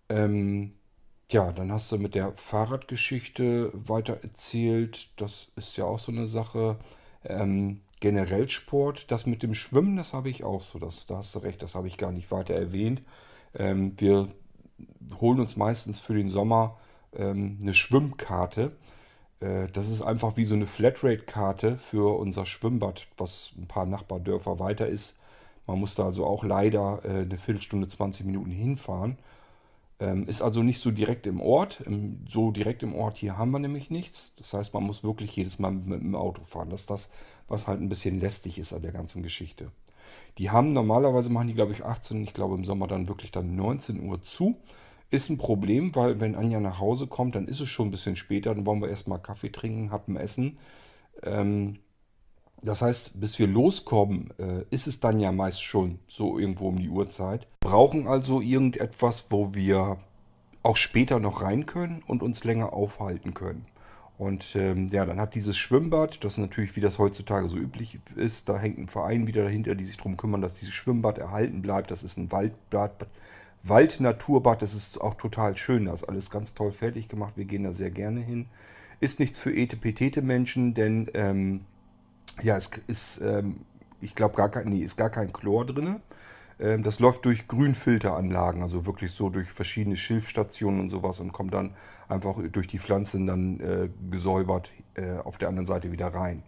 [SPEAKER 1] Ähm, ja, dann hast du mit der Fahrradgeschichte weiter erzählt. Das ist ja auch so eine Sache. Ähm, generell Sport. Das mit dem Schwimmen, das habe ich auch so. Das, da hast du recht, das habe ich gar nicht weiter erwähnt. Ähm, wir holen uns meistens für den Sommer ähm, eine Schwimmkarte. Äh, das ist einfach wie so eine Flatrate-Karte für unser Schwimmbad, was ein paar Nachbardörfer weiter ist. Man muss da also auch leider äh, eine Viertelstunde, 20 Minuten hinfahren. Ähm, ist also nicht so direkt im Ort. Im, so direkt im Ort hier haben wir nämlich nichts. Das heißt, man muss wirklich jedes Mal mit, mit dem Auto fahren. Das ist das, was halt ein bisschen lästig ist an der ganzen Geschichte. Die haben normalerweise, machen die glaube ich 18, ich glaube im Sommer dann wirklich dann 19 Uhr zu. Ist ein Problem, weil wenn Anja nach Hause kommt, dann ist es schon ein bisschen später. Dann wollen wir erstmal Kaffee trinken, haben Essen. Ähm, das heißt, bis wir loskommen, äh, ist es dann ja meist schon so irgendwo um die Uhrzeit. Brauchen also irgendetwas, wo wir auch später noch rein können und uns länger aufhalten können. Und ähm, ja, dann hat dieses Schwimmbad, das natürlich, wie das heutzutage so üblich ist, da hängt ein Verein wieder dahinter, die sich darum kümmern, dass dieses Schwimmbad erhalten bleibt. Das ist ein Waldbad, Waldnaturbad, das ist auch total schön. Das ist alles ganz toll fertig gemacht. Wir gehen da sehr gerne hin. Ist nichts für etepetete Menschen, denn ähm, ja, es ist, ähm, ich glaube, gar kein, nee, ist gar kein Chlor drin. Ähm, das läuft durch Grünfilteranlagen, also wirklich so durch verschiedene Schilfstationen und sowas und kommt dann einfach durch die Pflanzen dann äh, gesäubert äh, auf der anderen Seite wieder rein.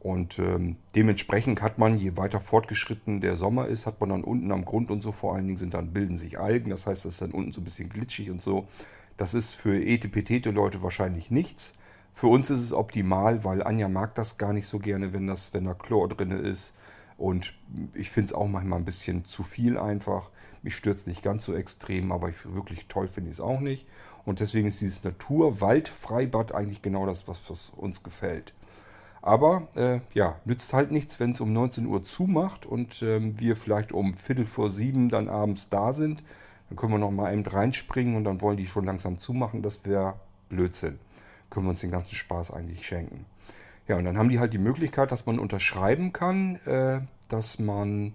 [SPEAKER 1] Und ähm, dementsprechend hat man, je weiter fortgeschritten der Sommer ist, hat man dann unten am Grund und so, vor allen Dingen sind dann, bilden sich Algen, das heißt, das ist dann unten so ein bisschen glitschig und so. Das ist für Etepetete-Leute wahrscheinlich nichts. Für uns ist es optimal, weil Anja mag das gar nicht so gerne, wenn, das, wenn da Chlor drin ist. Und ich finde es auch manchmal ein bisschen zu viel einfach. Mich stört nicht ganz so extrem, aber ich, wirklich toll finde ich es auch nicht. Und deswegen ist dieses Natur-Wald-Freibad eigentlich genau das, was, was uns gefällt. Aber äh, ja, nützt halt nichts, wenn es um 19 Uhr zumacht und ähm, wir vielleicht um Viertel vor sieben dann abends da sind. Dann können wir noch mal eben reinspringen und dann wollen die schon langsam zumachen. Das wäre Blödsinn. Können wir uns den ganzen Spaß eigentlich schenken. Ja, und dann haben die halt die Möglichkeit, dass man unterschreiben kann, äh, dass man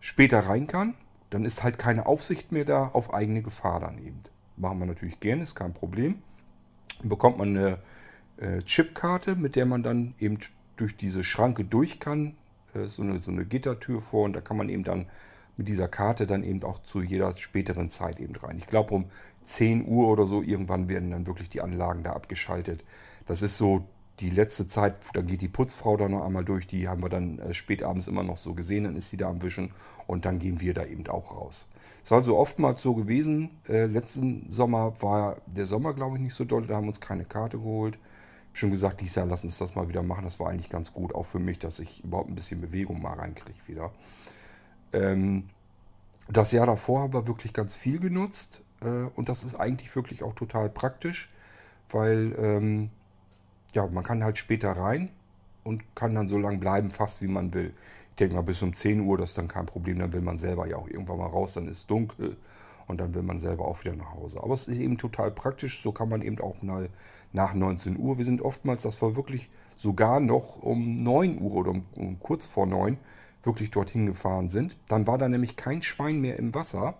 [SPEAKER 1] später rein kann. Dann ist halt keine Aufsicht mehr da auf eigene Gefahr dann eben. Machen wir natürlich gerne, ist kein Problem. Dann bekommt man eine äh, Chipkarte, mit der man dann eben durch diese Schranke durch kann. Äh, so, eine, so eine Gittertür vor und da kann man eben dann mit dieser Karte dann eben auch zu jeder späteren Zeit eben rein. Ich glaube um 10 Uhr oder so irgendwann werden dann wirklich die Anlagen da abgeschaltet. Das ist so die letzte Zeit, da geht die Putzfrau da noch einmal durch, die haben wir dann äh, spät abends immer noch so gesehen, dann ist sie da am Wischen und dann gehen wir da eben auch raus. Ist also oftmals so gewesen, äh, letzten Sommer war der Sommer glaube ich nicht so doll, da haben wir uns keine Karte geholt. Ich schon gesagt, dieses Jahr lass uns das mal wieder machen, das war eigentlich ganz gut, auch für mich, dass ich überhaupt ein bisschen Bewegung mal reinkriege wieder. Ähm, das Jahr davor haben wir wirklich ganz viel genutzt und das ist eigentlich wirklich auch total praktisch, weil ähm, ja, man kann halt später rein und kann dann so lange bleiben, fast wie man will. Ich denke mal, bis um 10 Uhr, das ist dann kein Problem. Dann will man selber ja auch irgendwann mal raus, dann ist es dunkel und dann will man selber auch wieder nach Hause. Aber es ist eben total praktisch. So kann man eben auch mal nach 19 Uhr. Wir sind oftmals, das war wirklich sogar noch um 9 Uhr oder um, um kurz vor 9 wirklich dorthin gefahren sind. Dann war da nämlich kein Schwein mehr im Wasser.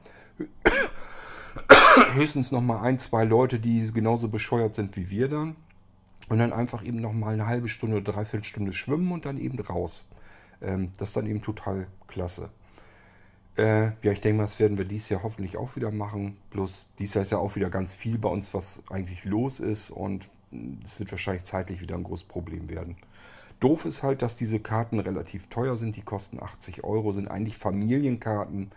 [SPEAKER 1] Höchstens noch mal ein, zwei Leute, die genauso bescheuert sind wie wir dann. Und dann einfach eben nochmal eine halbe Stunde oder dreiviertel Stunde schwimmen und dann eben raus. Ähm, das ist dann eben total klasse. Äh, ja, ich denke mal, das werden wir dieses Jahr hoffentlich auch wieder machen. Bloß dieses Jahr ist ja auch wieder ganz viel bei uns, was eigentlich los ist. Und es wird wahrscheinlich zeitlich wieder ein großes Problem werden. Doof ist halt, dass diese Karten relativ teuer sind. Die kosten 80 Euro, sind eigentlich Familienkarten.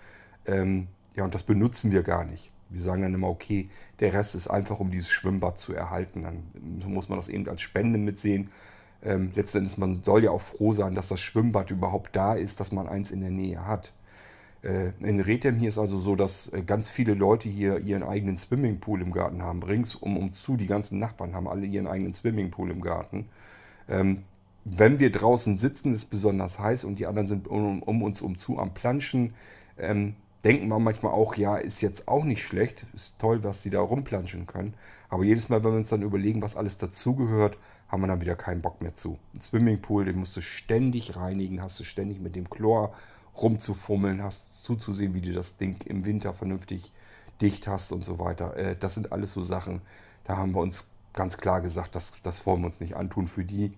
[SPEAKER 1] Ähm, ja, und das benutzen wir gar nicht wir sagen dann immer, okay, der Rest ist einfach, um dieses Schwimmbad zu erhalten. Dann muss man das eben als Spende mitsehen. Ähm, letztendlich, man soll ja auch froh sein, dass das Schwimmbad überhaupt da ist, dass man eins in der Nähe hat. Äh, in Rethem hier ist also so, dass äh, ganz viele Leute hier ihren eigenen Swimmingpool im Garten haben. Ringsum um zu, die ganzen Nachbarn haben alle ihren eigenen Swimmingpool im Garten. Ähm, wenn wir draußen sitzen, ist es besonders heiß und die anderen sind um, um uns umzu am Planschen. Ähm, denken wir manchmal auch, ja, ist jetzt auch nicht schlecht, ist toll, was die da rumplanschen können. Aber jedes Mal, wenn wir uns dann überlegen, was alles dazugehört, haben wir dann wieder keinen Bock mehr zu. Ein Swimmingpool, den musst du ständig reinigen, hast du ständig mit dem Chlor rumzufummeln, hast zuzusehen, wie du das Ding im Winter vernünftig dicht hast und so weiter. Äh, das sind alles so Sachen, da haben wir uns ganz klar gesagt, das, das wollen wir uns nicht antun für die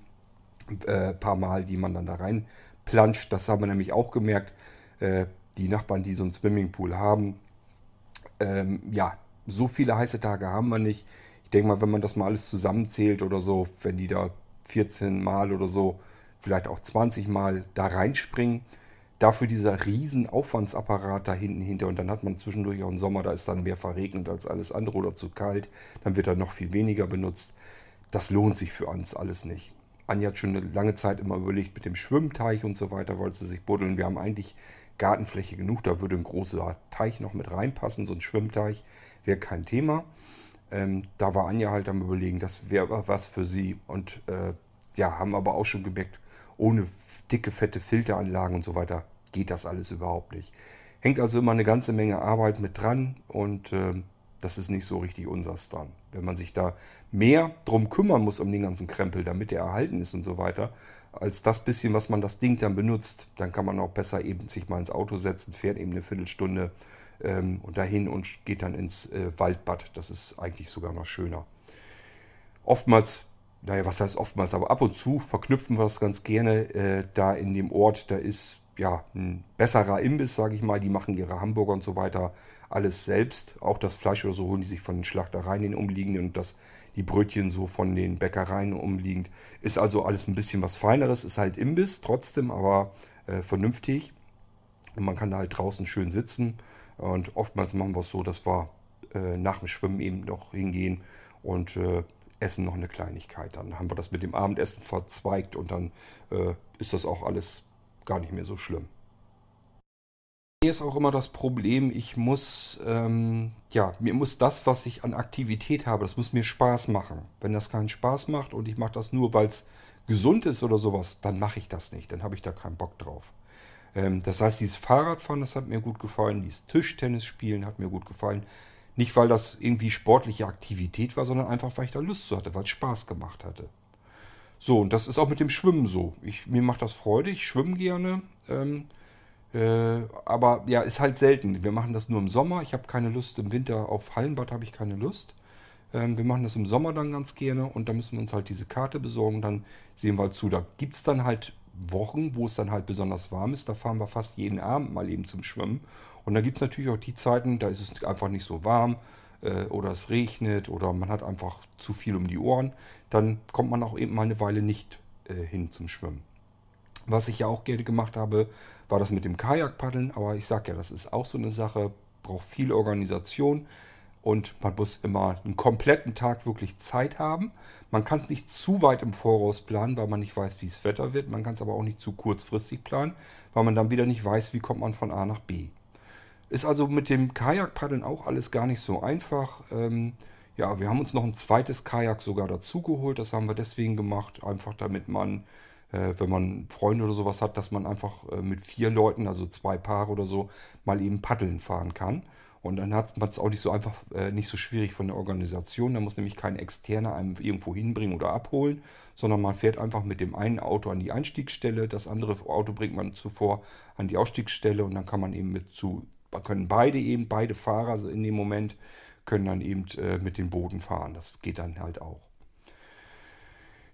[SPEAKER 1] äh, paar Mal, die man dann da rein planscht. Das haben wir nämlich auch gemerkt. Äh, die Nachbarn, die so einen Swimmingpool haben, ähm, ja, so viele heiße Tage haben wir nicht. Ich denke mal, wenn man das mal alles zusammenzählt oder so, wenn die da 14 Mal oder so, vielleicht auch 20 Mal da reinspringen, dafür dieser riesen Aufwandsapparat da hinten hinter und dann hat man zwischendurch auch einen Sommer, da ist dann mehr verregnet als alles andere oder zu kalt, dann wird er noch viel weniger benutzt. Das lohnt sich für uns alles nicht. Anja hat schon eine lange Zeit immer überlegt mit dem Schwimmteich und so weiter, wollte sie sich buddeln. Wir haben eigentlich Gartenfläche genug, da würde ein großer Teich noch mit reinpassen, so ein Schwimmteich wäre kein Thema. Ähm, da war Anja halt am überlegen, das wäre was für sie. Und äh, ja, haben aber auch schon gemerkt, ohne dicke, fette Filteranlagen und so weiter geht das alles überhaupt nicht. Hängt also immer eine ganze Menge Arbeit mit dran und äh, das ist nicht so richtig unsers dran. Wenn man sich da mehr drum kümmern muss um den ganzen Krempel, damit er erhalten ist und so weiter, als das bisschen, was man das Ding dann benutzt. Dann kann man auch besser eben sich mal ins Auto setzen, fährt eben eine Viertelstunde ähm, und dahin und geht dann ins äh, Waldbad. Das ist eigentlich sogar noch schöner. Oftmals, naja, was heißt oftmals, aber ab und zu verknüpfen wir es ganz gerne. Äh, da in dem Ort, da ist ja ein besserer Imbiss, sage ich mal. Die machen ihre Hamburger und so weiter alles selbst. Auch das Fleisch oder so holen die sich von den Schlachtereien, den umliegenden. Und das die Brötchen so von den Bäckereien umliegend. Ist also alles ein bisschen was Feineres, ist halt Imbiss trotzdem, aber äh, vernünftig. Und man kann da halt draußen schön sitzen. Und oftmals machen wir es so, dass wir äh, nach dem Schwimmen eben noch hingehen und äh, essen noch eine Kleinigkeit. Dann haben wir das mit dem Abendessen verzweigt und dann äh, ist das auch alles gar nicht mehr so schlimm. Mir ist auch immer das Problem, ich muss, ähm, ja, mir muss das, was ich an Aktivität habe, das muss mir Spaß machen. Wenn das keinen Spaß macht und ich mache das nur, weil es gesund ist oder sowas, dann mache ich das nicht. Dann habe ich da keinen Bock drauf. Ähm, das heißt, dieses Fahrradfahren, das hat mir gut gefallen. Dieses Tischtennis spielen hat mir gut gefallen. Nicht, weil das irgendwie sportliche Aktivität war, sondern einfach, weil ich da Lust zu hatte, weil es Spaß gemacht hatte. So, und das ist auch mit dem Schwimmen so. Ich, mir macht das Freude, ich schwimme gerne. Ähm, äh, aber ja, ist halt selten. Wir machen das nur im Sommer. Ich habe keine Lust im Winter auf Hallenbad, habe ich keine Lust. Ähm, wir machen das im Sommer dann ganz gerne und da müssen wir uns halt diese Karte besorgen. Dann sehen wir halt zu. Da gibt es dann halt Wochen, wo es dann halt besonders warm ist. Da fahren wir fast jeden Abend mal eben zum Schwimmen. Und da gibt es natürlich auch die Zeiten, da ist es einfach nicht so warm äh, oder es regnet oder man hat einfach zu viel um die Ohren. Dann kommt man auch eben mal eine Weile nicht äh, hin zum Schwimmen. Was ich ja auch gerne gemacht habe, war das mit dem Kajakpaddeln. Aber ich sage ja, das ist auch so eine Sache, braucht viel Organisation. Und man muss immer einen kompletten Tag wirklich Zeit haben. Man kann es nicht zu weit im Voraus planen, weil man nicht weiß, wie das Wetter wird. Man kann es aber auch nicht zu kurzfristig planen, weil man dann wieder nicht weiß, wie kommt man von A nach B. Ist also mit dem Kajakpaddeln auch alles gar nicht so einfach. Ähm, ja, wir haben uns noch ein zweites Kajak sogar dazu geholt. Das haben wir deswegen gemacht, einfach damit man äh, wenn man Freunde oder sowas hat, dass man einfach äh, mit vier Leuten, also zwei Paare oder so, mal eben paddeln fahren kann. Und dann hat man es auch nicht so einfach, äh, nicht so schwierig von der Organisation. Da muss nämlich kein Externer einem irgendwo hinbringen oder abholen, sondern man fährt einfach mit dem einen Auto an die Einstiegsstelle, das andere Auto bringt man zuvor an die Ausstiegsstelle und dann kann man eben mit zu, können beide eben, beide Fahrer in dem Moment, können dann eben äh, mit den Booten fahren. Das geht dann halt auch.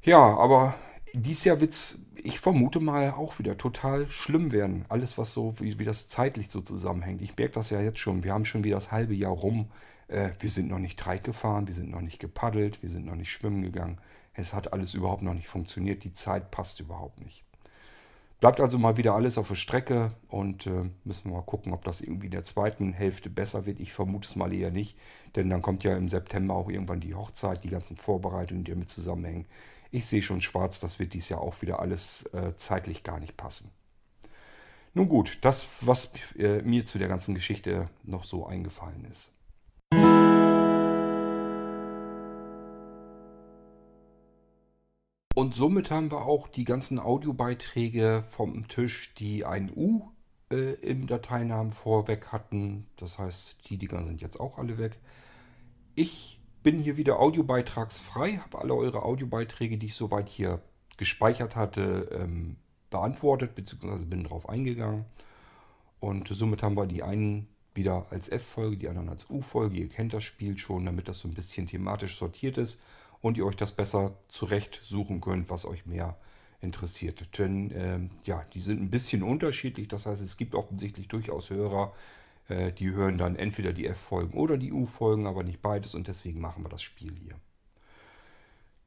[SPEAKER 1] Ja, aber dies Jahr wird es, ich vermute mal, auch wieder total schlimm werden. Alles, was so, wie, wie das zeitlich so zusammenhängt. Ich merke das ja jetzt schon. Wir haben schon wieder das halbe Jahr rum. Äh, wir sind noch nicht Treik gefahren, wir sind noch nicht gepaddelt, wir sind noch nicht schwimmen gegangen. Es hat alles überhaupt noch nicht funktioniert. Die Zeit passt überhaupt nicht. Bleibt also mal wieder alles auf der Strecke und äh, müssen wir mal gucken, ob das irgendwie in der zweiten Hälfte besser wird. Ich vermute es mal eher nicht, denn dann kommt ja im September auch irgendwann die Hochzeit, die ganzen Vorbereitungen, die damit zusammenhängen. Ich sehe schon schwarz, das wird dies Jahr auch wieder alles äh, zeitlich gar nicht passen. Nun gut, das, was äh, mir zu der ganzen Geschichte noch so eingefallen ist. Somit haben wir auch die ganzen Audiobeiträge vom Tisch, die ein U äh, im Dateinamen vorweg hatten. Das heißt, die Dinger sind jetzt auch alle weg. Ich bin hier wieder audiobeitragsfrei, habe alle eure Audiobeiträge, die ich soweit hier gespeichert hatte, ähm, beantwortet, beziehungsweise bin darauf eingegangen. Und somit haben wir die einen wieder als F-Folge, die anderen als U-Folge. Ihr kennt das Spiel schon, damit das so ein bisschen thematisch sortiert ist und ihr euch das besser zurecht suchen könnt, was euch mehr interessiert. Denn ähm, ja, die sind ein bisschen unterschiedlich. Das heißt, es gibt offensichtlich durchaus Hörer, äh, die hören dann entweder die F-Folgen oder die U-Folgen, aber nicht beides und deswegen machen wir das Spiel hier.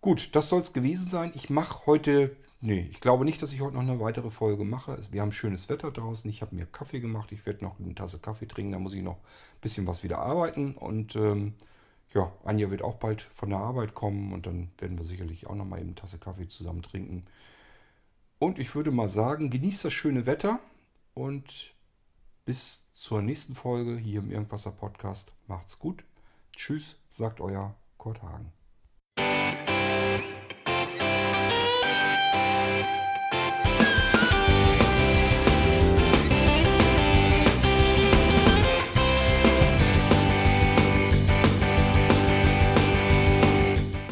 [SPEAKER 1] Gut, das soll es gewesen sein. Ich mache heute, nee, ich glaube nicht, dass ich heute noch eine weitere Folge mache. Wir haben schönes Wetter draußen. Ich habe mir Kaffee gemacht. Ich werde noch eine Tasse Kaffee trinken. Da muss ich noch ein bisschen was wieder arbeiten. Und ähm, ja, Anja wird auch bald von der Arbeit kommen und dann werden wir sicherlich auch noch mal eben eine Tasse Kaffee zusammen trinken. Und ich würde mal sagen, genießt das schöne Wetter und bis zur nächsten Folge hier im Irgendwasser Podcast. Macht's gut. Tschüss, sagt euer Kurt Hagen.